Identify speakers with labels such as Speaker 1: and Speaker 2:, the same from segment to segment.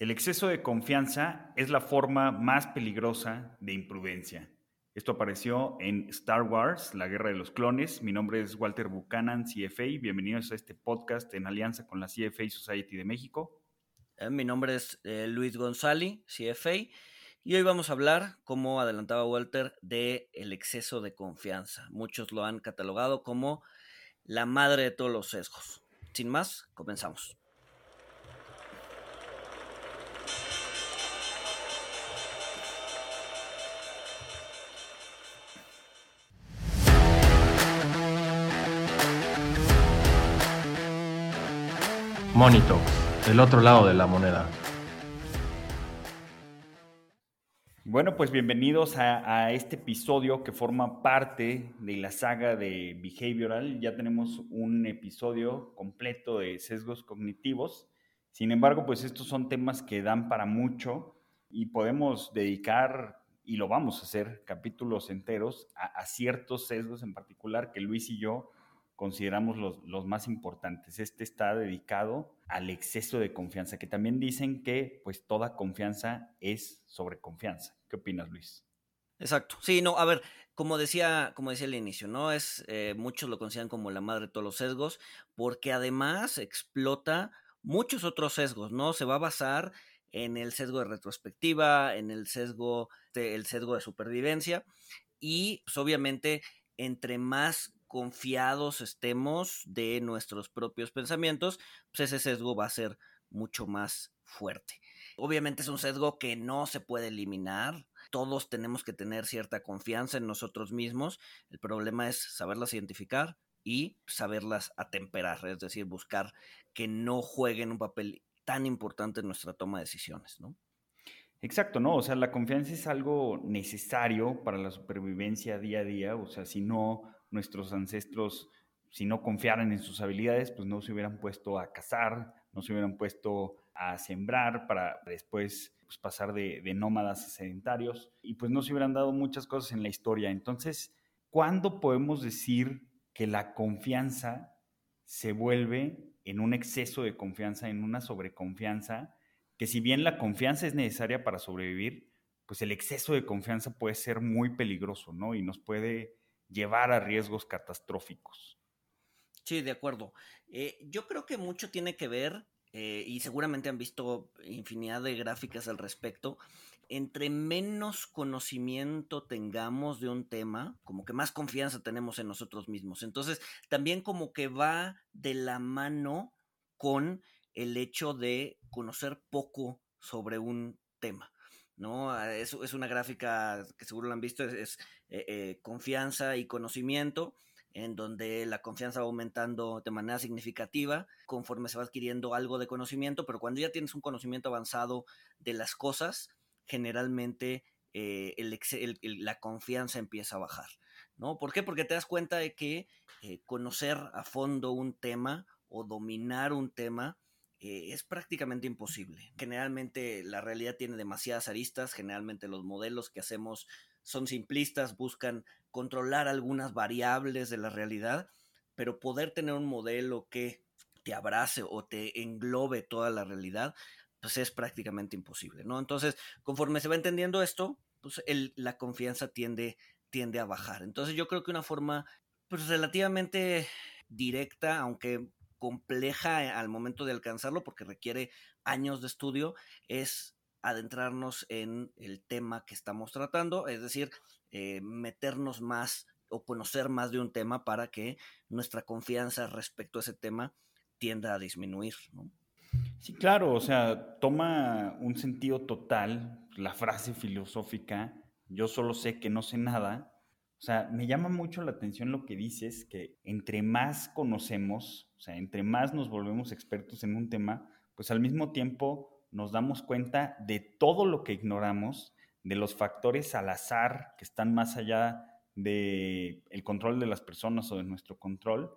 Speaker 1: El exceso de confianza es la forma más peligrosa de imprudencia. Esto apareció en Star Wars, La Guerra de los Clones. Mi nombre es Walter Buchanan, CFA. Bienvenidos a este podcast en alianza con la CFA Society de México.
Speaker 2: Eh, mi nombre es eh, Luis González, CFA. Y hoy vamos a hablar, como adelantaba Walter, de el exceso de confianza. Muchos lo han catalogado como la madre de todos los sesgos. Sin más, comenzamos.
Speaker 3: Monito, el otro lado de la moneda.
Speaker 1: Bueno, pues bienvenidos a, este episodio que forma parte de la saga de Behavioral. Ya tenemos un episodio completo de sesgos cognitivos. Sin embargo, pues estos son temas que dan para mucho y podemos dedicar, y lo vamos a hacer, capítulos enteros a ciertos sesgos en particular que Luis y yo consideramos los, más importantes. Este está dedicado al exceso de confianza, que también dicen que pues toda confianza es sobre confianza. ¿Qué opinas, Luis?
Speaker 2: Exacto. Sí, no, a ver, como decía, como decía al inicio, ¿no? Es, eh, muchos lo consideran como la madre de todos los sesgos, porque además explota muchos otros sesgos, ¿no? Se va a basar en el sesgo de retrospectiva, en el sesgo, de, el sesgo de supervivencia, y pues, obviamente entre más confiados estemos de nuestros propios pensamientos, pues ese sesgo va a ser mucho más fuerte. Obviamente es un sesgo que no se puede eliminar. Todos tenemos que tener cierta confianza en nosotros mismos. El problema es saberlas identificar y saberlas atemperar, es decir, buscar que no jueguen un papel tan importante en nuestra toma de decisiones, ¿no?
Speaker 1: Exacto, ¿no? O sea, la confianza es algo necesario para la supervivencia día a día. O sea, si no nuestros ancestros, si no confiaran en sus habilidades, pues no se hubieran puesto a cazar, no se hubieran puesto a sembrar para después pues, pasar de, nómadas a sedentarios y pues no se hubieran dado muchas cosas en la historia. Entonces, ¿cuándo podemos decir que la confianza se vuelve en un exceso de confianza, en una sobreconfianza, que si bien la confianza es necesaria para sobrevivir, pues el exceso de confianza puede ser muy peligroso, ¿no? Y nos puede llevar a riesgos catastróficos.
Speaker 2: Sí, de acuerdo. Eh, yo creo que mucho tiene que ver, eh, y seguramente han visto infinidad de gráficas al respecto, entre menos conocimiento tengamos de un tema, como que más confianza tenemos en nosotros mismos. Entonces, también como que va de la mano con el hecho de conocer poco sobre un tema. ¿No? Ah, es, es una gráfica que seguro lo han visto, es, eh, eh, confianza y conocimiento, en donde la confianza va aumentando de manera significativa conforme se va adquiriendo algo de conocimiento, pero cuando ya tienes un conocimiento avanzado de las cosas, generalmente eh, la confianza empieza a bajar, ¿no? ¿Por qué? Porque te das cuenta de que conocer a fondo un tema o dominar un tema eh, es prácticamente imposible. Generalmente la realidad tiene demasiadas aristas, generalmente los modelos que hacemos son simplistas, buscan controlar algunas variables de la realidad, pero poder tener un modelo que te abrace o te englobe toda la realidad, pues es prácticamente imposible, ¿no? Entonces, conforme se va entendiendo esto, pues la confianza tiende, tiende a bajar. Entonces, yo creo que una forma, pues relativamente directa, aunque compleja al momento de alcanzarlo porque requiere años de estudio, es adentrarnos en el tema que estamos tratando, es decir, eh, meternos más o conocer más de un tema para que nuestra confianza respecto a ese tema tienda a disminuir.
Speaker 1: Sí, claro, o sea, toma un sentido total la frase filosófica, yo solo sé que no sé nada, o sea, me llama mucho la atención lo que dices, que entre más conocemos, o sea, entre más nos volvemos expertos en un tema, pues al mismo tiempo nos damos cuenta de todo lo que ignoramos, de los factores al azar que están más allá del el control de las personas o de nuestro control,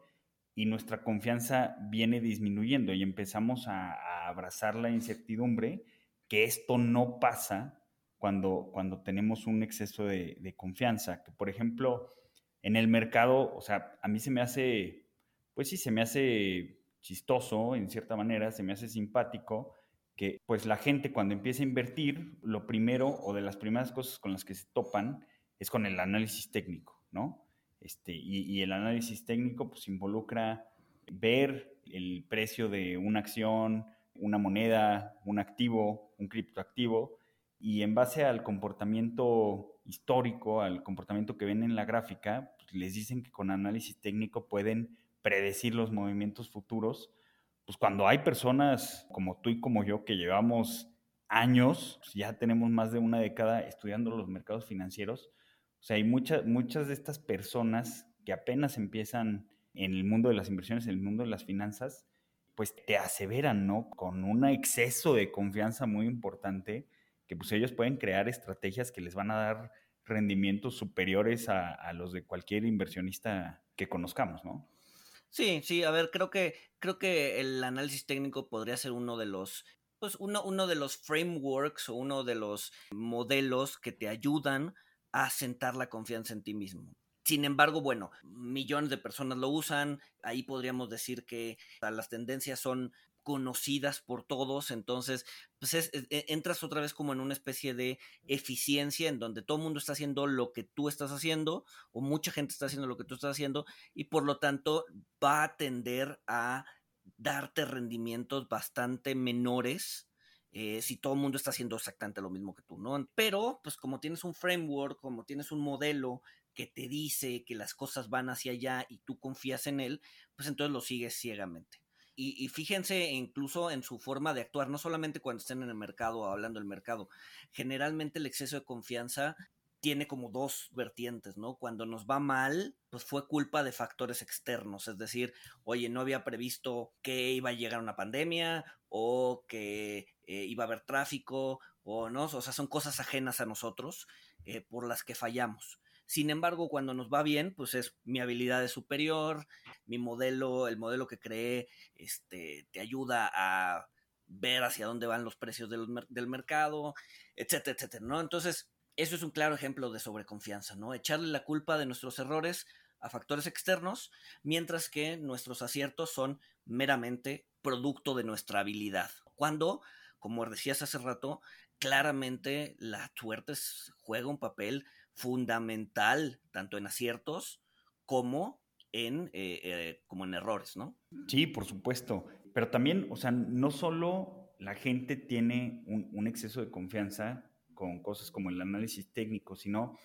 Speaker 1: y nuestra confianza viene disminuyendo y empezamos a, a abrazar la incertidumbre que esto no pasa cuando, cuando tenemos un exceso de, confianza. Que, por ejemplo, en el mercado, o sea, a mí se me hace, pues sí, se me hace chistoso en cierta manera, se me hace simpático que pues la gente cuando empieza a invertir, lo primero o de las primeras cosas con las que se topan es con el análisis técnico, ¿no? Este, y, el análisis técnico pues involucra ver el precio de una acción, una moneda, un activo, un criptoactivo, y en base al comportamiento histórico, al comportamiento que ven en la gráfica, pues, les dicen que con análisis técnico pueden predecir los movimientos futuros pues cuando hay personas como tú y como yo que llevamos años, pues, ya tenemos más de una década estudiando los mercados financieros, o sea, hay muchas, muchas de estas personas que apenas empiezan en el mundo de las inversiones, en el mundo de las finanzas, pues te aseveran, ¿no? Con un exceso de confianza muy importante, pues ellos pueden crear estrategias que les van a dar rendimientos superiores a, a los de cualquier inversionista que conozcamos, ¿no?
Speaker 2: Sí, sí, a ver, creo que, creo que el análisis técnico podría ser uno de los, pues uno, uno de los frameworks o uno de los modelos que te ayudan a sentar la confianza en ti mismo. Sin embargo, bueno, millones de personas lo usan, ahí podríamos decir que las tendencias son conocidas por todos, entonces pues e, entras otra vez como en una especie de eficiencia en donde todo el mundo está haciendo lo que tú estás haciendo o mucha gente está haciendo lo que tú estás haciendo y por lo tanto va a tender a darte rendimientos bastante menores eh, si todo el mundo está haciendo exactamente lo mismo que tú, ¿no? Pero, pues como tienes un framework, como tienes un modelo que te dice que las cosas van hacia allá y tú confías en él, pues entonces lo sigues ciegamente. Y, fíjense incluso en su forma de actuar, no solamente cuando estén en el mercado o hablando del mercado. Generalmente el exceso de confianza tiene como dos vertientes, ¿no? Cuando nos va mal, pues fue culpa de factores externos, es decir, oye, no había previsto que iba a llegar una pandemia o que eh, iba a haber tráfico o no, o sea, son cosas ajenas a nosotros eh, por las que fallamos. Sin embargo, cuando nos va bien, pues es mi habilidad es superior, mi modelo, el modelo que creé, este, te ayuda a ver hacia dónde van los precios del, mercado, etcétera, etcétera, ¿no? Entonces, eso es un claro ejemplo de sobreconfianza, ¿no? Echarle la culpa de nuestros errores a factores externos, mientras que nuestros aciertos son meramente producto de nuestra habilidad. Cuando, como decías hace rato, claramente la suerte juega un papel fundamental, tanto en aciertos como en, eh, eh, como en errores, ¿no?
Speaker 1: Sí, por supuesto. Pero también, o sea, no solo la gente tiene un, exceso de confianza con cosas como el análisis técnico, sino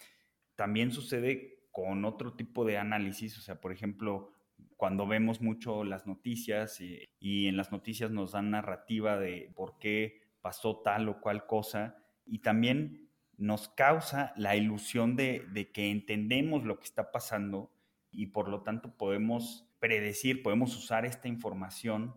Speaker 1: también sucede con otro tipo de análisis, o sea, por ejemplo, cuando vemos mucho las noticias y, y en las noticias nos dan narrativa de por qué pasó tal o cual cosa, y también nos causa la ilusión de, que entendemos lo que está pasando y por lo tanto podemos predecir, podemos usar esta información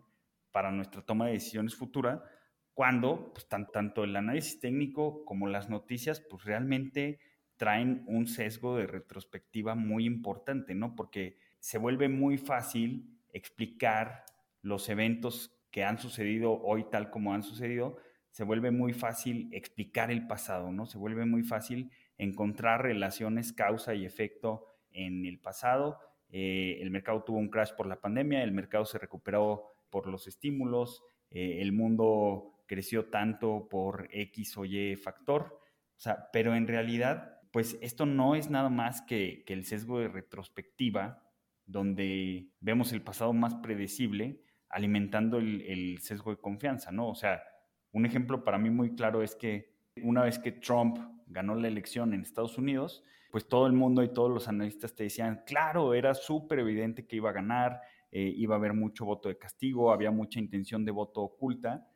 Speaker 1: para nuestra toma de decisiones futura, cuando pues, tanto el análisis técnico como las noticias pues realmente traen un sesgo de retrospectiva muy importante, ¿no? Porque se vuelve muy fácil explicar los eventos que han sucedido hoy tal como han sucedido, se vuelve muy fácil explicar el pasado, ¿no? Se vuelve muy fácil encontrar relaciones causa y efecto en el pasado. Eh, el mercado tuvo un crash por la pandemia, el mercado se recuperó por los estímulos, eh, el mundo creció tanto por X o Y factor. O sea, pero en realidad, pues esto no es nada más que, el sesgo de retrospectiva, donde vemos el pasado más predecible, alimentando el, el sesgo de confianza, ¿no? O sea, un ejemplo para mí muy claro es que una vez que Trump ganó la elección en Estados Unidos, pues todo el mundo y todos los analistas te decían, claro, era súper evidente que iba a ganar, eh, iba a haber mucho voto de castigo, había mucha intención de voto oculta,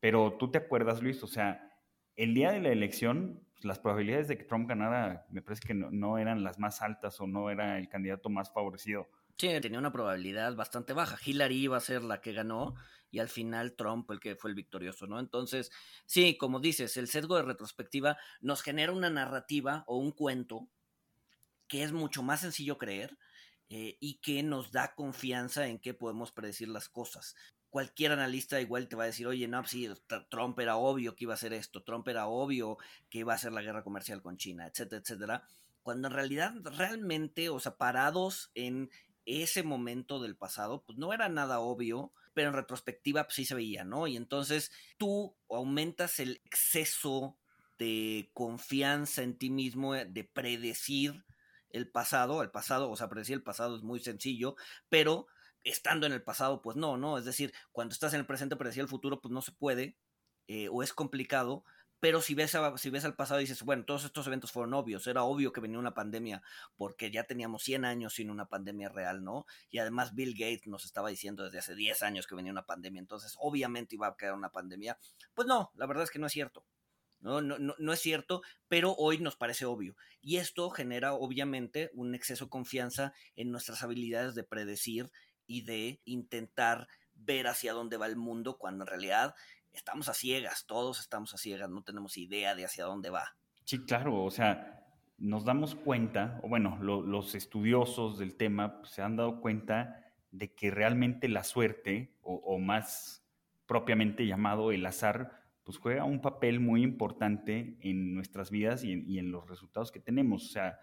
Speaker 1: pero tú te acuerdas, Luis, o sea, el día de la elección, pues, las probabilidades de que Trump ganara me parece que no eran las más altas o no era el candidato más favorecido.
Speaker 2: Sí, tenía una probabilidad bastante baja. Hillary iba a ser la que ganó y al final Trump el que fue el victorioso, ¿no? Entonces, sí, como dices, el sesgo de retrospectiva nos genera una narrativa o un cuento que es mucho más sencillo creer eh, y que nos da confianza en que podemos predecir las cosas. Cualquier analista igual te va a decir, oye, no, sí, Trump era obvio que iba a hacer esto, Trump era obvio que iba a hacer la guerra comercial con China, etcétera, etcétera cuando en realidad realmente, o sea, parados en ese momento del pasado, pues no era nada obvio pero en retrospectiva pues, sí se veía, ¿no? Y entonces tú aumentas el exceso de confianza en ti mismo, eh, de predecir el pasado, el pasado, o sea, predecir el pasado es muy sencillo, pero estando en el pasado, pues no, ¿no? Es decir, cuando estás en el presente, predecir el futuro, pues no se puede, eh, o es complicado, pero si ves, si ves al pasado dices, bueno, todos estos eventos fueron obvios, era obvio que venía una pandemia, porque ya teníamos 100 años sin una pandemia real, ¿no? Y además Bill Gates nos estaba diciendo desde hace 10 años que venía una pandemia, entonces obviamente iba a quedar una pandemia. Pues no, la verdad es que no es cierto. No, no, no, no es cierto, pero hoy nos parece obvio. Y esto genera obviamente un exceso de confianza en nuestras habilidades de predecir y de intentar ver hacia dónde va el mundo cuando en realidad estamos a ciegas, todos estamos a ciegas, no tenemos idea de hacia dónde va.
Speaker 1: Sí, claro, o sea, nos damos cuenta, o bueno, los estudiosos del tema se han dado cuenta de que realmente la suerte, o, más propiamente llamado el azar, pues juega un papel muy importante en nuestras vidas y en, los resultados que tenemos. O sea,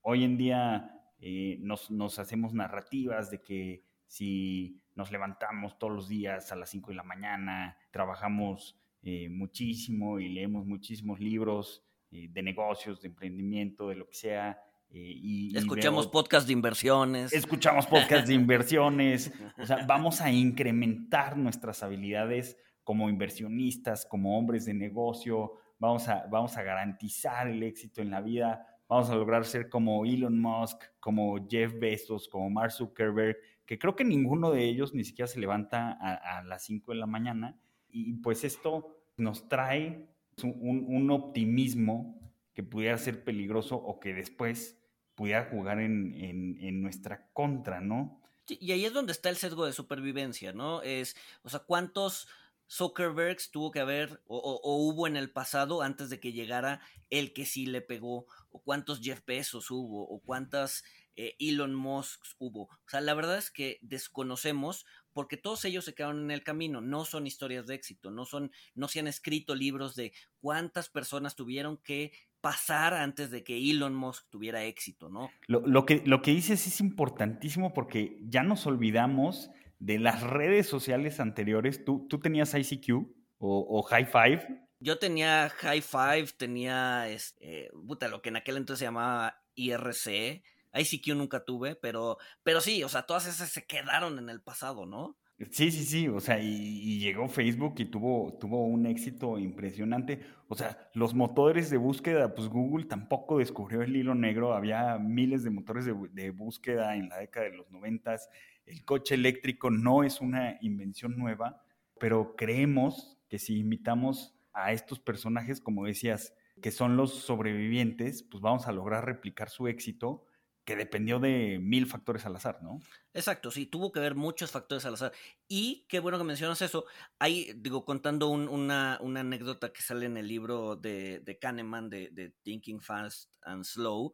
Speaker 1: hoy en día eh, nos, hacemos narrativas de que si nos levantamos todos los días a las 5 de la mañana, trabajamos eh, muchísimo y leemos muchísimos libros eh, de negocios, de emprendimiento, de lo que sea.
Speaker 2: Eh, y, escuchamos podcasts de inversiones.
Speaker 1: Escuchamos podcasts de inversiones. O sea, vamos a incrementar nuestras habilidades como inversionistas, como hombres de negocio. Vamos a, vamos a garantizar el éxito en la vida. Vamos a lograr ser como Elon Musk, como Jeff Bezos, como Mark Zuckerberg que creo que ninguno de ellos ni siquiera se levanta a, las 5 de la mañana. Y pues esto nos trae un, optimismo que pudiera ser peligroso o que después pudiera jugar en, nuestra contra, ¿no?
Speaker 2: y ahí es donde está el sesgo de supervivencia, ¿no? Es, o sea, ¿cuántos Zuckerbergs tuvo que haber o, hubo en el pasado antes de que llegara el que sí le pegó? ¿O cuántos Jeff Bezos hubo? ¿O cuántas eh, Elon Musk hubo. O sea, la verdad es que desconocemos porque todos ellos se quedaron en el camino, no son historias de éxito, no son, no se han escrito libros de cuántas personas tuvieron que pasar antes de que Elon Musk tuviera éxito, ¿no?
Speaker 1: Lo, que, lo que dices es importantísimo porque ya nos olvidamos de las redes sociales anteriores. ¿Tú, tú tenías ICQ o, o High Five?
Speaker 2: Yo tenía High Five, tenía, este, puta, lo que en aquel entonces se llamaba IRC, ICQ nunca tuve, pero, pero sí, o sea, todas esas se quedaron en el pasado, ¿no?
Speaker 1: Sí, sí, sí, o sea, y, llegó Facebook y tuvo, tuvo un éxito impresionante. O sea, los motores de búsqueda, pues Google tampoco descubrió el hilo negro, había miles de motores de, búsqueda en la década de los noventas. El coche eléctrico no es una invención nueva, pero creemos que si invitamos a estos personajes, como decías, que son los sobrevivientes, pues vamos a lograr replicar su éxito que dependió de mil factores al azar, ¿no?
Speaker 2: Exacto, sí, tuvo que haber muchos factores al azar. Y qué bueno que mencionas eso. Ahí, digo, contando una, anécdota que sale en el libro de, de Kahneman, de, Thinking Fast and Slow.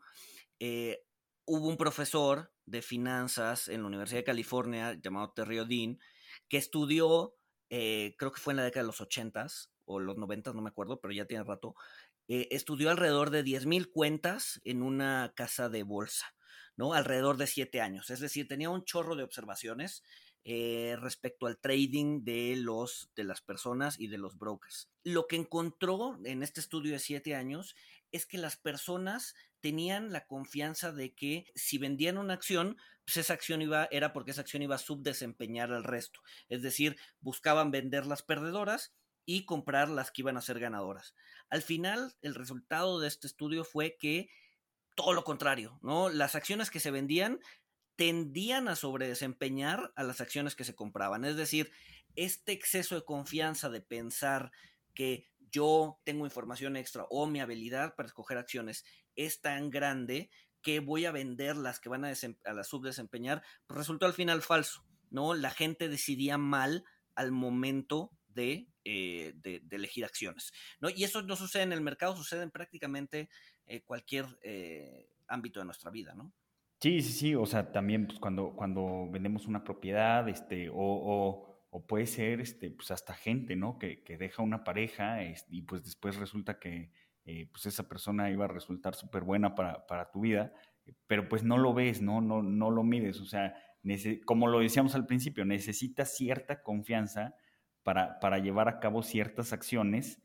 Speaker 2: Eh, hubo un profesor de finanzas en la Universidad de California llamado Terry Odin, que estudió, eh, creo que fue en la década de los 80s o los 90, no me acuerdo, pero ya tiene rato, eh, estudió alrededor de 10.000 cuentas en una casa de bolsa. Alrededor de siete años. Es decir, tenía un chorro de observaciones eh, respecto al trading de, los, de las personas y de los brokers. Lo que encontró en este estudio de siete años es que las personas tenían la confianza de que si vendían una acción, pues esa acción iba, era porque esa acción iba a subdesempeñar al resto. Es decir, buscaban vender las perdedoras y comprar las que iban a ser ganadoras. Al final, el resultado de este estudio fue que todo lo contrario, ¿no? Las acciones que se vendían tendían a sobredesempeñar a las acciones que se compraban. Es decir, este exceso de confianza de pensar que yo tengo información extra o mi habilidad para escoger acciones es tan grande que voy a vender las que van a, la subdesempeñar, pues resultó al final falso, ¿no? La gente decidía mal al momento de, eh, de, elegir acciones, ¿no? Y eso no sucede en el mercado, sucede en prácticamente eh, cualquier eh, ámbito de nuestra vida, ¿no?
Speaker 1: Sí, sí, sí, o sea, también pues, cuando, cuando vendemos una propiedad, este, o, o, puede ser este, pues hasta gente, ¿no? Que, que deja una pareja y pues después resulta que eh, pues esa persona iba a resultar súper buena para, para, tu vida, pero pues no lo ves, ¿no? No, no lo mides, o sea, como lo decíamos al principio, necesita cierta confianza para, para llevar a cabo ciertas acciones,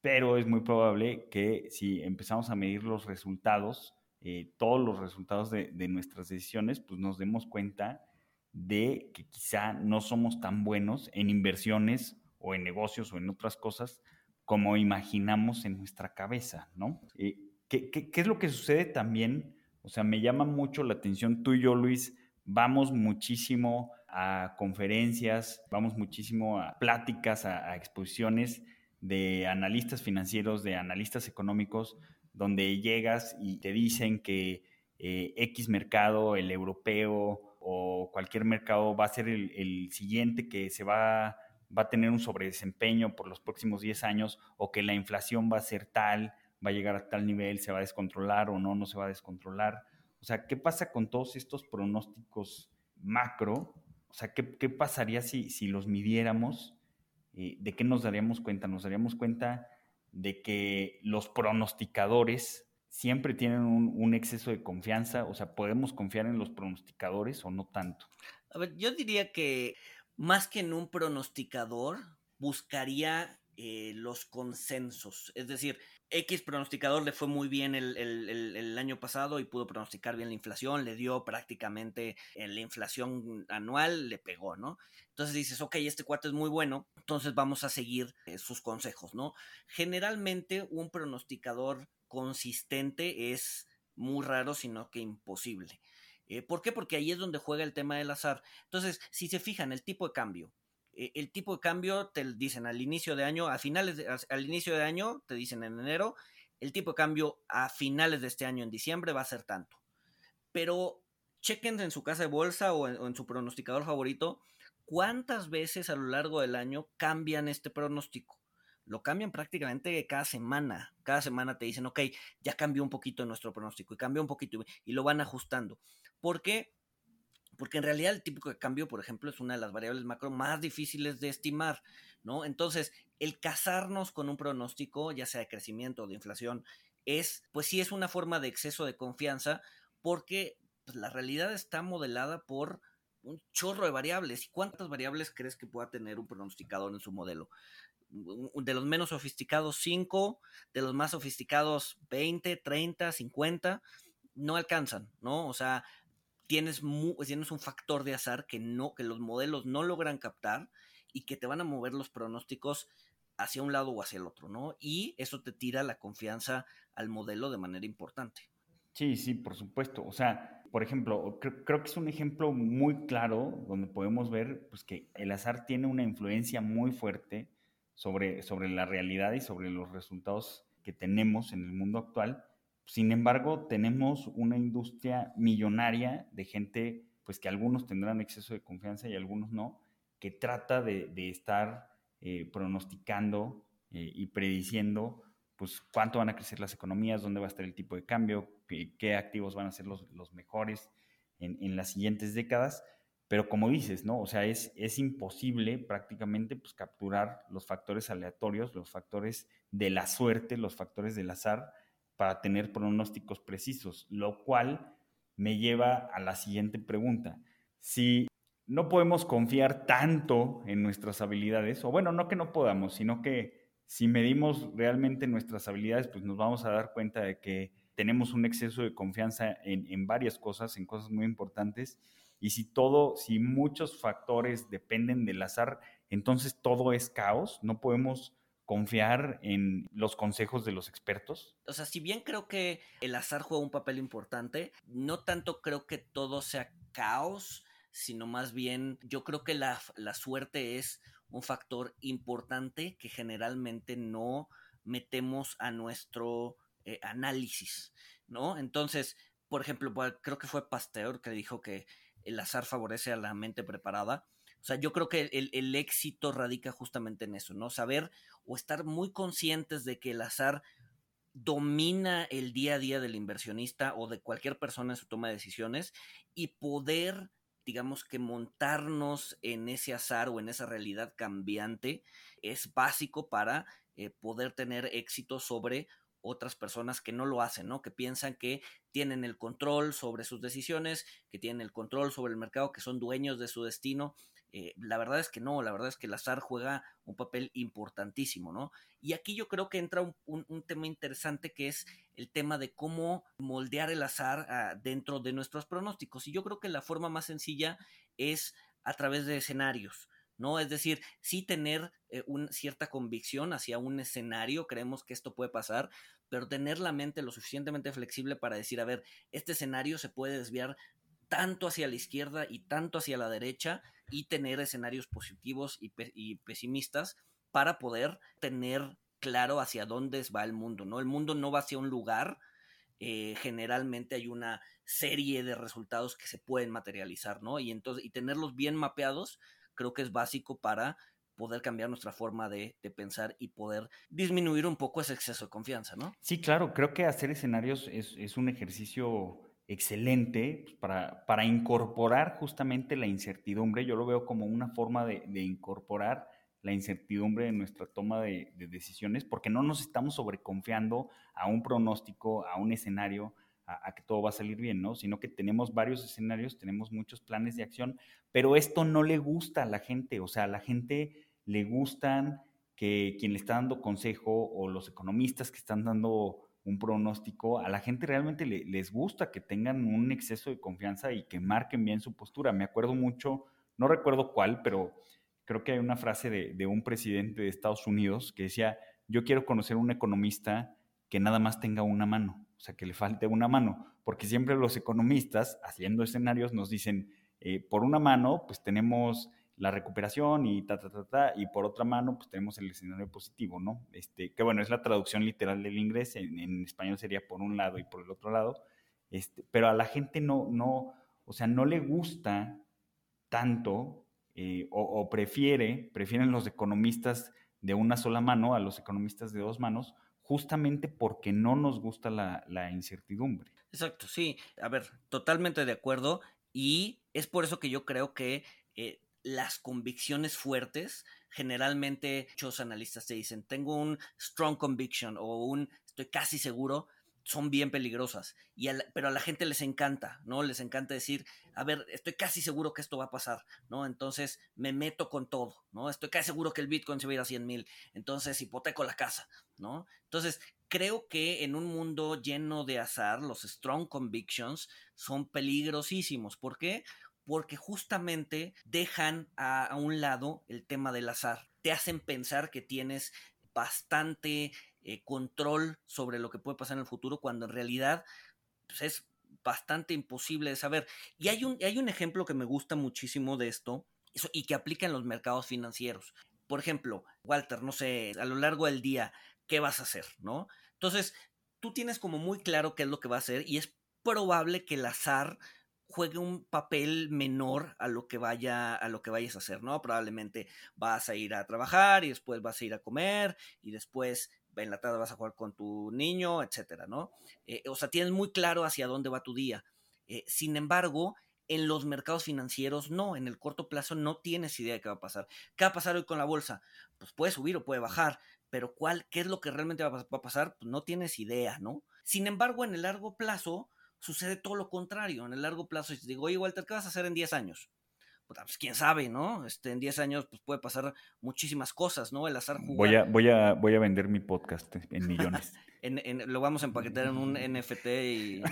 Speaker 1: pero es muy probable que si empezamos a medir los resultados, eh, todos los resultados de, nuestras decisiones, pues nos demos cuenta de que quizá no somos tan buenos en inversiones o en negocios o en otras cosas como imaginamos en nuestra cabeza, ¿no? Eh, ¿qué, qué, qué es lo que sucede también? O sea, me llama mucho la atención tú y yo, Luis, vamos muchísimo a conferencias, vamos muchísimo a pláticas, a, exposiciones de analistas financieros, de analistas económicos, donde llegas y te dicen que eh, X mercado, el europeo o cualquier mercado va a ser el, siguiente que se va, va a tener un sobredesempeño por los próximos 10 años o que la inflación va a ser tal, va a llegar a tal nivel, se va a descontrolar o no, no se va a descontrolar. O sea, ¿qué pasa con todos estos pronósticos macro? O sea, ¿qué, pasaría si, si, los midiéramos? ¿De qué nos daríamos cuenta? Nos daríamos cuenta de que los pronosticadores siempre tienen un, exceso de confianza, o sea, podemos confiar en los pronosticadores o no tanto.
Speaker 2: A ver, yo diría que más que en un pronosticador, buscaría eh, los consensos. Es decir, X pronosticador le fue muy bien el, año pasado y pudo pronosticar bien la inflación, le dio prácticamente en la inflación anual, le pegó, ¿no? Entonces dices, ok, este cuarto es muy bueno, entonces vamos a seguir eh, sus consejos, ¿no? Generalmente un pronosticador consistente es muy raro, sino que imposible. Eh, ¿Por qué? Porque ahí es donde juega el tema del azar. Entonces, si se fijan, el tipo de cambio, el tipo de cambio te dicen al inicio de año, a finales al inicio de año, te dicen en enero, el tipo de cambio a finales de este año, en diciembre, va a ser tanto. Pero chequen en su casa de bolsa o en, su pronosticador favorito, cuántas veces a lo largo del año cambian este pronóstico. Lo cambian prácticamente cada semana. Cada semana te dicen, ok, ya cambió un poquito nuestro pronóstico y cambió un poquito y lo van ajustando. ¿Por qué? Porque en realidad el típico de cambio, por ejemplo, es una de las variables macro más difíciles de estimar, ¿no? Entonces, el casarnos con un pronóstico, ya sea de crecimiento o de inflación, es, pues sí es una forma de exceso de confianza, porque pues, la realidad está modelada por un chorro de variables. ¿Y cuántas variables crees que pueda tener un pronosticador en su modelo? De los menos sofisticados, 5, de los más sofisticados, 20, 30, 50, no alcanzan, ¿no? O sea, tienes, tienes un factor de azar que, no, que los modelos no logran captar y que te van a mover los pronósticos hacia un lado o hacia el otro, ¿no? Y eso te tira la confianza al modelo de manera importante.
Speaker 1: Sí, sí, por supuesto. O sea, por ejemplo, creo, que es un ejemplo muy claro donde podemos ver pues, que el azar tiene una influencia muy fuerte sobre, sobre la realidad y sobre los resultados que tenemos en el mundo actual sin embargo, tenemos una industria millonaria de gente, pues que algunos tendrán exceso de confianza y algunos no, que trata de, estar eh, pronosticando eh, y prediciendo pues cuánto van a crecer las economías, dónde va a estar el tipo de cambio, qué, activos van a ser los, mejores en, las siguientes décadas. Pero como dices, ¿no? O sea, es, es imposible prácticamente pues, capturar los factores aleatorios, los factores de la suerte, los factores del azar, para tener pronósticos precisos, lo cual me lleva a la siguiente pregunta. Si no podemos confiar tanto en nuestras habilidades, o bueno, no que no podamos, sino que si medimos realmente nuestras habilidades, pues nos vamos a dar cuenta de que tenemos un exceso de confianza en, en varias cosas, en cosas muy importantes, y si todo, si muchos factores dependen del azar, entonces todo es caos, no podemos confiar en los consejos de los expertos?
Speaker 2: O sea, si bien creo que el azar juega un papel importante, no tanto creo que todo sea caos, sino más bien yo creo que la, suerte es un factor importante que generalmente no metemos a nuestro eh, análisis, ¿no? Entonces, por ejemplo, creo que fue Pasteur que dijo que el azar favorece a la mente preparada. O sea, yo creo que el, el, éxito radica justamente en eso, ¿no? Saber o estar muy conscientes de que el azar domina el día a día del inversionista o de cualquier persona en su toma de decisiones y poder, digamos que montarnos en ese azar o en esa realidad cambiante es básico para eh, poder tener éxito sobre otras personas que no lo hacen, ¿no? Que piensan que tienen el control sobre sus decisiones, que tienen el control sobre el mercado, que son dueños de su destino. Eh, la verdad es que no, la verdad es que el azar juega un papel importantísimo, ¿no? Y aquí yo creo que entra un, tema interesante que es el tema de cómo moldear el azar ah, dentro de nuestros pronósticos. Y yo creo que la forma más sencilla es a través de escenarios. ¿no? Es decir, sí tener eh, una cierta convicción hacia un escenario, creemos que esto puede pasar, pero tener la mente lo suficientemente flexible para decir, a ver, este escenario se puede desviar tanto hacia la izquierda y tanto hacia la derecha y tener escenarios positivos y, pesimistas para poder tener claro hacia dónde va el mundo, ¿no? El mundo no va hacia un lugar, eh, generalmente hay una serie de resultados que se pueden materializar, ¿no? Y entonces, y tenerlos bien mapeados creo que es básico para poder cambiar nuestra forma de, pensar y poder disminuir un poco ese exceso de confianza, ¿no?
Speaker 1: Sí, claro, creo que hacer escenarios es, un ejercicio excelente pues, para, para, incorporar justamente la incertidumbre. Yo lo veo como una forma de, incorporar la incertidumbre en nuestra toma de, de, decisiones, porque no nos estamos sobreconfiando a un pronóstico, a un escenario, a, que todo va a salir bien, ¿no? Sino que tenemos varios escenarios, tenemos muchos planes de acción, pero esto no le gusta a la gente, o sea, a la gente le gustan que quien le está dando consejo o los economistas que están dando un pronóstico, a la gente realmente les gusta que tengan un exceso de confianza y que marquen bien su postura. Me acuerdo mucho, no recuerdo cuál, pero creo que hay una frase de, un presidente de Estados Unidos que decía, yo quiero conocer un economista que nada más tenga una mano o sea, que le falte una mano, porque siempre los economistas, haciendo escenarios, nos dicen, eh, por una mano, pues tenemos la recuperación y ta, ta, ta, ta, y por otra mano, pues tenemos el escenario positivo, ¿no? Este, que bueno, es la traducción literal del inglés, en, español sería por un lado y por el otro lado, este, pero a la gente no, no, o sea, no le gusta tanto eh, o, prefiere, prefieren los economistas de una sola mano a los economistas de dos manos, justamente porque no nos gusta la, incertidumbre.
Speaker 2: Exacto, sí. A ver, totalmente de acuerdo. Y es por eso que yo creo que eh, las convicciones fuertes, generalmente muchos analistas te dicen, tengo un strong conviction o un estoy casi seguro, son bien peligrosas. Y pero a la gente les encanta, ¿no? Les encanta decir, a ver, estoy casi seguro que esto va a pasar, ¿no? Entonces me meto con todo, ¿no? Estoy casi seguro que el Bitcoin se va a ir a 100 mil, entonces hipoteco la casa, ¿no? Entonces, creo que en un mundo lleno de azar, los strong convictions son peligrosísimos. ¿Por qué? Porque justamente dejan a un lado el tema del azar. Te hacen pensar que tienes bastante eh, control sobre lo que puede pasar en el futuro cuando en realidad pues, es bastante imposible de saber. Y hay un, hay un ejemplo que me gusta muchísimo de esto y que aplica en los mercados financieros. Por ejemplo, Walter, no sé, a lo largo del día, ¿qué vas a hacer? ¿No? Entonces, tú tienes como muy claro qué es lo que va a hacer y es probable que el azar juegue un papel menor a lo que vaya a lo que vayas a hacer, ¿no? Probablemente vas a ir a trabajar y después vas a ir a comer y después en la tarde vas a jugar con tu niño, etcétera, ¿no? Eh, o sea, tienes muy claro hacia dónde va tu día. Eh, sin embargo, en los mercados financieros no, en el corto plazo no tienes idea de qué va a pasar. ¿Qué va a pasar hoy con la bolsa? Pues puede subir o puede bajar, pero ¿cuál, qué es lo que realmente va a pasar? Pues no tienes idea, ¿no? Sin embargo, en el largo plazo sucede todo lo contrario. En el largo plazo, si te digo, oye, Walter, ¿qué vas a hacer en 10 años? pues quién sabe, ¿no? Este, en 10 años pues, puede pasar muchísimas cosas, ¿no? El azar jugar.
Speaker 1: Voy a, voy a, voy a vender mi podcast en millones.
Speaker 2: en, lo vamos a empaquetar en un NFT y...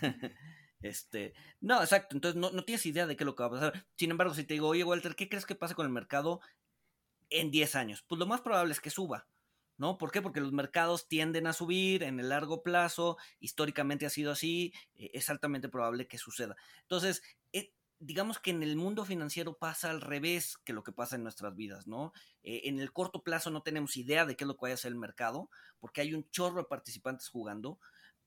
Speaker 2: este, no, exacto, entonces no, no, tienes idea de qué es lo que va a pasar. Sin embargo, si te digo, oye, Walter, ¿qué crees que pase con el mercado en 10 años? Pues lo más probable es que suba. ¿No? ¿Por qué? Porque los mercados tienden a subir en el largo plazo, históricamente ha sido así, eh, es altamente probable que suceda. Entonces, digamos que en el mundo financiero pasa al revés que lo que pasa en nuestras vidas, ¿no? Eh, en el corto plazo no tenemos idea de qué es lo que vaya a hacer el mercado, porque hay un chorro de participantes jugando,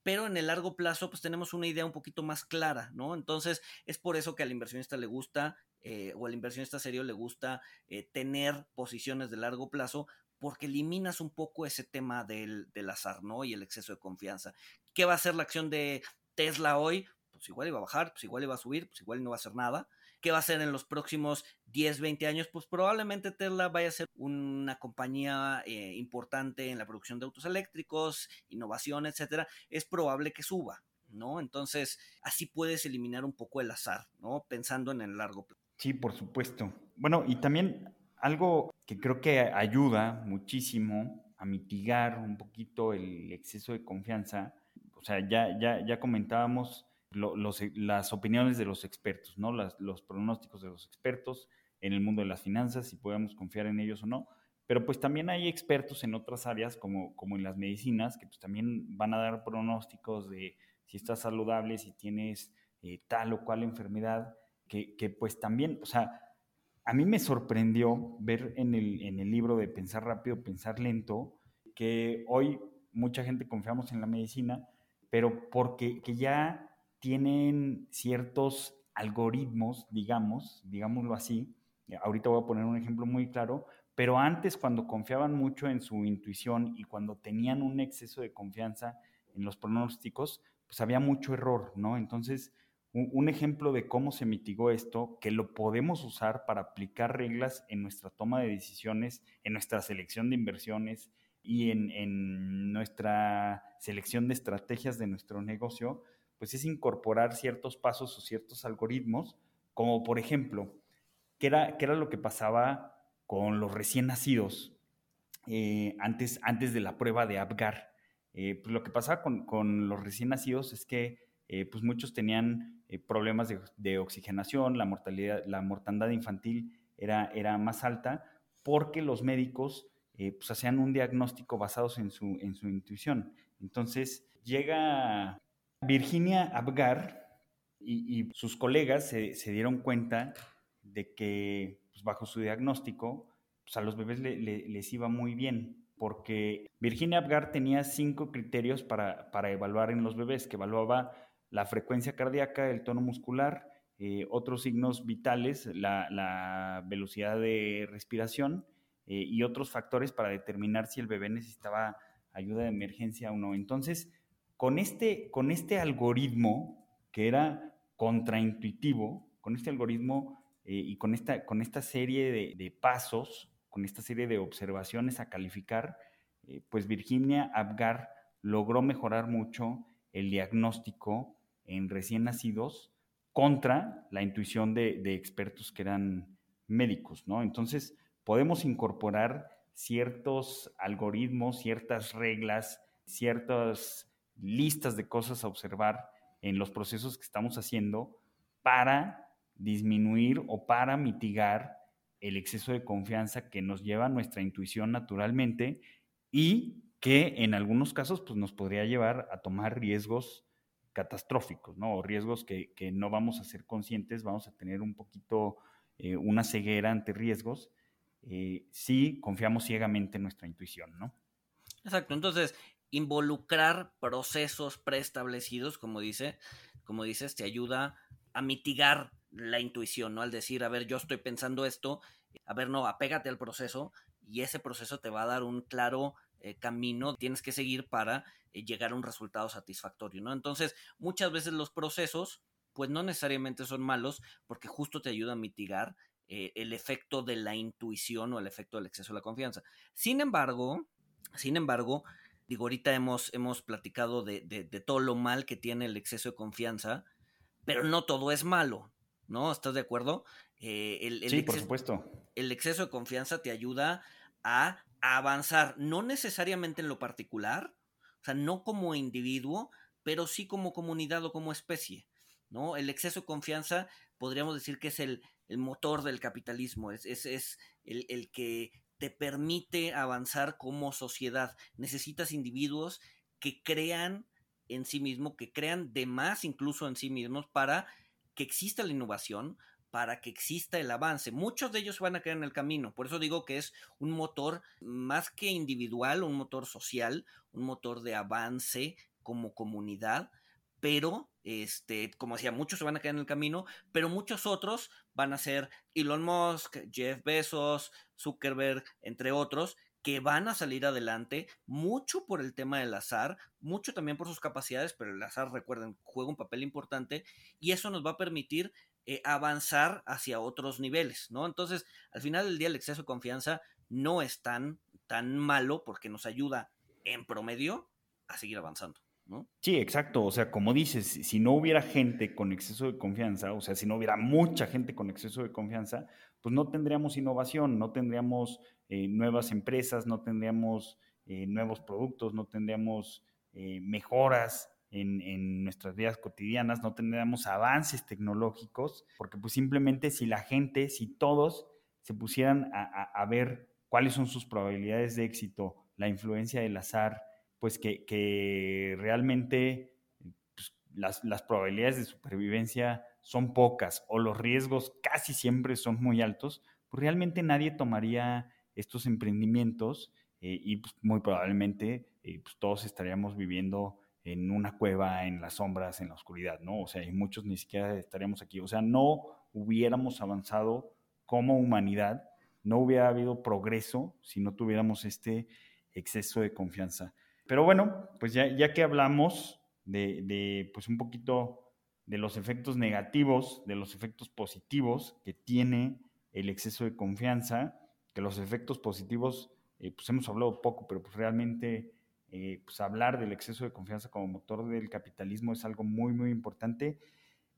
Speaker 2: pero en el largo plazo pues tenemos una idea un poquito más clara, ¿no? Entonces es por eso que al inversionista le gusta, eh, o al inversionista serio le gusta eh, tener posiciones de largo plazo, porque eliminas un poco ese tema del, del azar, ¿no? Y el exceso de confianza. ¿Qué va a ser la acción de Tesla hoy? pues igual iba a bajar, pues igual iba a subir, pues igual no va a hacer nada. ¿Qué va a ser en los próximos 10, 20 años? Pues probablemente Tesla vaya a ser una compañía eh, importante en la producción de autos eléctricos, innovación, etcétera. Es probable que suba, ¿no? Entonces, así puedes eliminar un poco el azar, ¿no? Pensando en el largo plazo.
Speaker 1: Sí, por supuesto. Bueno, y también algo que creo que ayuda muchísimo a mitigar un poquito el exceso de confianza, o sea, ya, ya, ya comentábamos las opiniones de los expertos, ¿no? los pronósticos de los expertos en el mundo de las finanzas, si podemos confiar en ellos o no. Pero pues también hay expertos en otras áreas, como, como en las medicinas, que pues también van a dar pronósticos de si estás saludable, si tienes eh, tal o cual enfermedad, que, que, pues también, o sea, a mí me sorprendió ver en el, en el libro de Pensar rápido, pensar lento, que hoy mucha gente confiamos en la medicina, pero porque que ya tienen ciertos algoritmos, digamos, digámoslo así. Ahorita voy a poner un ejemplo muy claro, pero antes cuando confiaban mucho en su intuición y cuando tenían un exceso de confianza en los pronósticos, pues había mucho error, ¿no? Entonces, un, ejemplo de cómo se mitigó esto, que lo podemos usar para aplicar reglas en nuestra toma de decisiones, en nuestra selección de inversiones y en, en nuestra selección de estrategias de nuestro negocio, pues es incorporar ciertos pasos o ciertos algoritmos, como por ejemplo, ¿qué era, era lo que pasaba con los recién nacidos eh, antes, antes de la prueba de Apgar? Eh, pues lo que pasaba con, los recién nacidos es que eh, pues muchos tenían problemas de, oxigenación, la, mortalidad, la mortandad infantil era, era más alta porque los médicos pues hacían un diagnóstico basados en su, en su intuición. Entonces llega Virginia Abgar y, sus colegas se, dieron cuenta de que pues, bajo su diagnóstico pues, a los bebés les iba muy bien, porque Virginia Abgar tenía cinco criterios para, evaluar en los bebés, que evaluaba la frecuencia cardíaca, el tono muscular, eh, otros signos vitales, la, velocidad de respiración eh, y otros factores para determinar si el bebé necesitaba ayuda de emergencia o no. Entonces, con este, con este algoritmo que era contraintuitivo, con este algoritmo eh, y con esta, con esta serie de, pasos, con esta serie de observaciones a calificar, pues Virginia Abgar logró mejorar mucho el diagnóstico en recién nacidos contra la intuición de, expertos que eran médicos, ¿no? Entonces, podemos incorporar ciertos algoritmos, ciertas reglas, ciertas listas de cosas a observar en los procesos que estamos haciendo para disminuir o para mitigar el exceso de confianza que nos lleva nuestra intuición naturalmente y que en algunos casos pues, nos podría llevar a tomar riesgos catastróficos, ¿no? O riesgos que, no vamos a ser conscientes, vamos a tener un poquito eh, una ceguera ante riesgos eh, si confiamos ciegamente en nuestra intuición, ¿no?
Speaker 2: Exacto, entonces involucrar procesos preestablecidos, como dice, como dices, te ayuda a mitigar la intuición, ¿no? Al decir, a ver, yo estoy pensando esto, a ver, no, apégate al proceso y ese proceso te va a dar un claro eh, camino tienes que seguir para eh, llegar a un resultado satisfactorio, ¿no? Entonces, muchas veces los procesos, pues no necesariamente son malos porque justo te ayuda a mitigar eh, el efecto de la intuición o el efecto del exceso de la confianza. Sin embargo, sin embargo, Digo, ahorita hemos, hemos platicado de, todo lo mal que tiene el exceso de confianza, pero no todo es malo, ¿no? ¿Estás de acuerdo?
Speaker 1: Eh, el, sí, por supuesto.
Speaker 2: El exceso de confianza te ayuda a avanzar, no necesariamente en lo particular, o sea, no como individuo, pero sí como comunidad o como especie, ¿no? El exceso de confianza podríamos decir que es el, motor del capitalismo, es, es, es el, el, que te permite avanzar como sociedad. Necesitas individuos que crean en sí mismos, que crean de más incluso en sí mismos para que exista la innovación, para que exista el avance. Muchos de ellos van a quedar en el camino. Por eso digo que es un motor más que individual, un motor social, un motor de avance como comunidad, pero este, como decía, muchos se van a quedar en el camino, pero muchos otros van a ser Elon Musk, Jeff Bezos, Zuckerberg, entre otros, que van a salir adelante, mucho por el tema del azar, mucho también por sus capacidades, pero el azar, recuerden, juega un papel importante y eso nos va a permitir eh, avanzar hacia otros niveles, ¿no? Entonces, al final del día, el exceso de confianza no es tan, tan malo porque nos ayuda en promedio a seguir avanzando. ¿No?
Speaker 1: Sí, exacto. O sea, como dices, si no hubiera gente con exceso de confianza, o sea, si no hubiera mucha gente con exceso de confianza, pues no tendríamos innovación, no tendríamos eh, nuevas empresas, no tendríamos eh, nuevos productos, no tendríamos mejoras en, nuestras vidas cotidianas, no tendríamos avances tecnológicos, porque pues simplemente si la gente, si todos se pusieran a, ver cuáles son sus probabilidades de éxito, la influencia del azar, pues que, realmente pues, las, probabilidades de supervivencia son pocas o los riesgos casi siempre son muy altos, pues realmente nadie tomaría estos emprendimientos eh, y pues, muy probablemente eh, pues, todos estaríamos viviendo en una cueva, en las sombras, en la oscuridad, ¿no? O sea, y muchos ni siquiera estaríamos aquí. O sea, no hubiéramos avanzado como humanidad, no hubiera habido progreso si no tuviéramos este exceso de confianza. Pero bueno, pues ya, ya que hablamos de, de, pues un poquito de los efectos negativos, de los efectos positivos que tiene el exceso de confianza, que los efectos positivos, eh, pues hemos hablado poco, pero pues realmente eh, pues hablar del exceso de confianza como motor del capitalismo es algo muy, muy importante.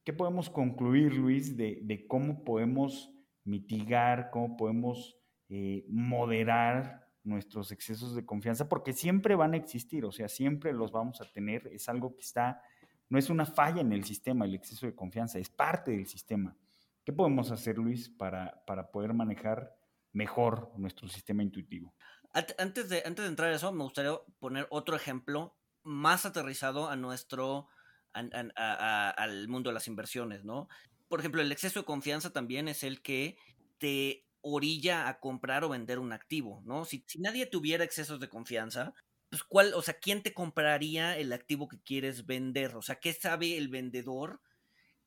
Speaker 1: ¿Qué podemos concluir, Luis, de, cómo podemos mitigar, cómo podemos eh, moderar nuestros excesos de confianza? Porque siempre van a existir, o sea, siempre los vamos a tener, es algo que está, no es una falla en el sistema, el exceso de confianza, es parte del sistema. ¿Qué podemos hacer, Luis, para, para poder manejar mejor nuestro sistema intuitivo.
Speaker 2: Antes de, antes de entrar a eso, me gustaría poner otro ejemplo más aterrizado a nuestro, al mundo de las inversiones, ¿no? Por ejemplo, el exceso de confianza también es el que te orilla a comprar o vender un activo, ¿no? Si, si nadie tuviera excesos de confianza, pues cuál, o sea, ¿quién te compraría el activo que quieres vender? O sea, ¿qué sabe el vendedor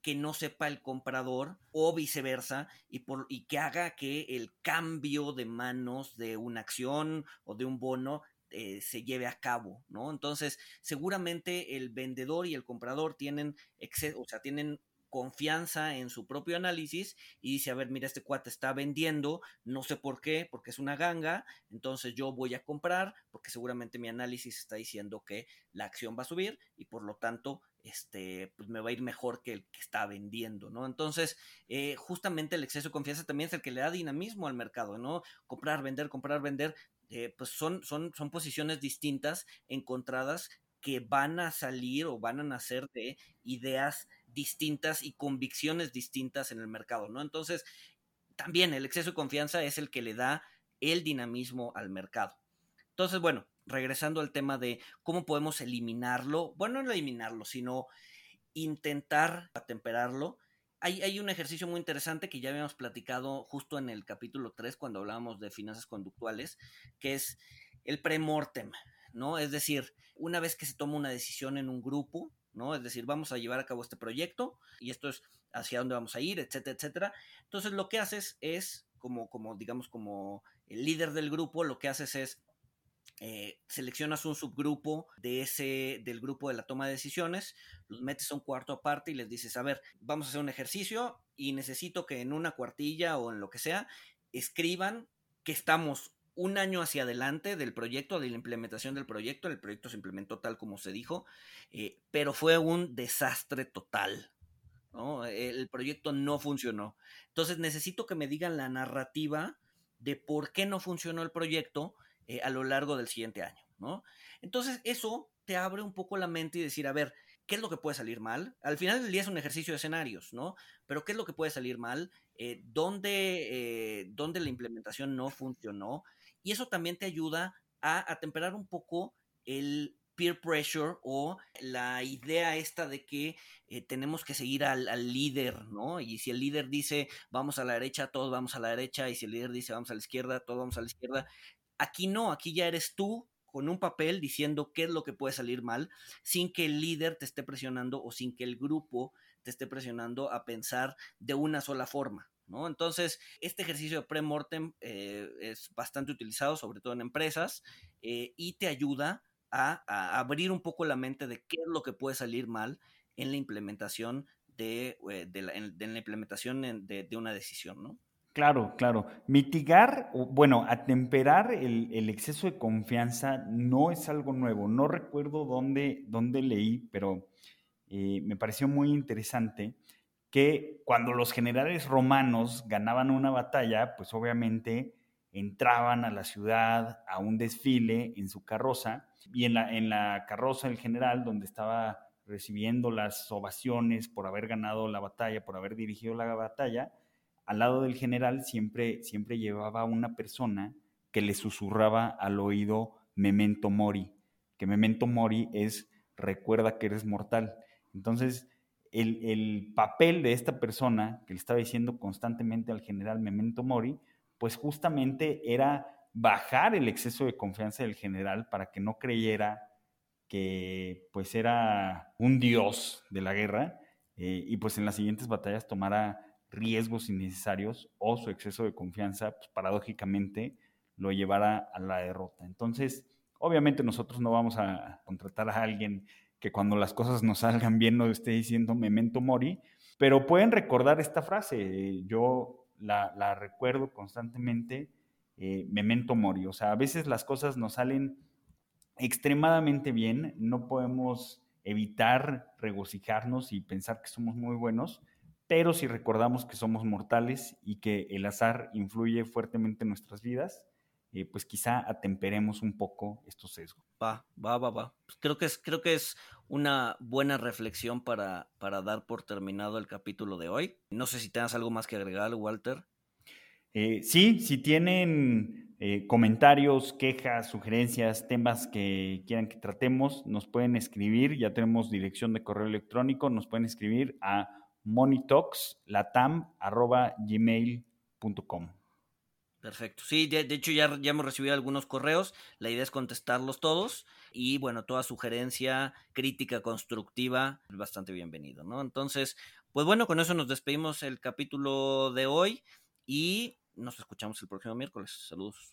Speaker 2: que no sepa el comprador o viceversa y, por, y que haga que el cambio de manos de una acción o de un bono eh, se lleve a cabo, ¿no? Entonces, seguramente el vendedor y el comprador tienen, o sea, tienen confianza en su propio análisis y dice, a ver, mira, este cuate está vendiendo, no sé por qué, porque es una ganga, entonces yo voy a comprar, porque seguramente mi análisis está diciendo que la acción va a subir y por lo tanto, este, pues me va a ir mejor que el que está vendiendo, ¿no? Entonces, eh, justamente el exceso de confianza también es el que le da dinamismo al mercado, ¿no? Comprar, vender, comprar, vender, eh, pues son, son, son posiciones distintas, encontradas, que van a salir o van a nacer de ideas distintas y convicciones distintas en el mercado, ¿no? Entonces, también el exceso de confianza es el que le da el dinamismo al mercado. Entonces, bueno, regresando al tema de cómo podemos eliminarlo, bueno, no eliminarlo, sino intentar atemperarlo. Hay, hay, un ejercicio muy interesante que ya habíamos platicado justo en el capítulo 3 cuando hablábamos de finanzas conductuales, que es el premortem, ¿no? Es decir, una vez que se toma una decisión en un grupo, ¿no? Es decir, vamos a llevar a cabo este proyecto y esto es hacia dónde vamos a ir, etcétera, etcétera. Entonces lo que haces es, como, como digamos, como el líder del grupo, lo que haces es eh, seleccionas un subgrupo de ese, del grupo de la toma de decisiones, los metes a un cuarto aparte y les dices, a ver, vamos a hacer un ejercicio y necesito que en una cuartilla o en lo que sea, escriban que estamos un año hacia adelante del proyecto, de la implementación del proyecto. El proyecto se implementó tal como se dijo, eh, pero fue un desastre total. El proyecto no funcionó. Entonces necesito que me digan la narrativa de por qué no funcionó el proyecto eh, a lo largo del siguiente año. ¿no? Entonces eso te abre un poco la mente y decir, a ver, ¿qué es lo que puede salir mal? Al final del día es un ejercicio de escenarios, ¿no? Pero ¿qué es lo que puede salir mal? Eh, ¿dónde, ¿Dónde la implementación no funcionó? Y eso también te ayuda a atemperar un poco el peer pressure o la idea esta de que eh, tenemos que seguir al, líder, ¿no? Y si el líder dice vamos a la derecha, todos vamos a la derecha, y si el líder dice vamos a la izquierda, todos vamos a la izquierda. Aquí no, aquí ya eres tú con un papel diciendo qué es lo que puede salir mal, sin que el líder te esté presionando o sin que el grupo te esté presionando a pensar de una sola forma. Entonces, este ejercicio de pre-mortem eh, es bastante utilizado, sobre todo en empresas, eh, y te ayuda a, abrir un poco la mente de qué es lo que puede salir mal en la implementación de, eh, la, implementación de, una decisión, ¿no?
Speaker 1: Claro, claro. Mitigar, bueno, atemperar el, el, exceso de confianza no es algo nuevo. No recuerdo dónde, dónde leí, pero eh, me pareció muy interesante que cuando los generales romanos ganaban una batalla, pues obviamente entraban a la ciudad a un desfile en su carroza y en la, en la carroza del general, donde estaba recibiendo las ovaciones por haber ganado la batalla, por haber dirigido la batalla, al lado del general siempre, siempre llevaba una persona que le susurraba al oído memento mori, que memento mori es recuerda que eres mortal. Entonces, el, papel de esta persona que le estaba diciendo constantemente al general memento mori, pues justamente era bajar el exceso de confianza del general para que no creyera que pues era un dios de la guerra eh, y pues en las siguientes batallas tomara riesgos innecesarios o su exceso de confianza, pues, paradójicamente, lo llevara a la derrota. Entonces, obviamente nosotros no vamos a contratar a alguien que cuando las cosas nos salgan bien nos esté diciendo memento mori, pero pueden recordar esta frase, yo la, recuerdo constantemente, eh, memento mori, o sea, a veces las cosas nos salen extremadamente bien, no podemos evitar regocijarnos y pensar que somos muy buenos, pero si recordamos que somos mortales y que el azar influye fuertemente en nuestras vidas, eh, pues quizá atemperemos un poco estos sesgos.
Speaker 2: Va, va, va, va. Pues creo que es, creo que es una buena reflexión para, para dar por terminado el capítulo de hoy. No sé si tengas algo más que agregar, Walter.
Speaker 1: Eh, sí, si tienen eh, comentarios, quejas, sugerencias, temas que quieran que tratemos, nos pueden escribir. Ya tenemos dirección de correo electrónico, nos pueden escribir a monitoxlatam.gmail.com.
Speaker 2: Perfecto. Sí, de, hecho ya, ya, hemos recibido algunos correos. La idea es contestarlos todos. Y bueno, toda sugerencia, crítica constructiva, es bastante bienvenido, ¿no? Entonces, pues bueno, con eso nos despedimos el capítulo de hoy y nos escuchamos el próximo miércoles. Saludos.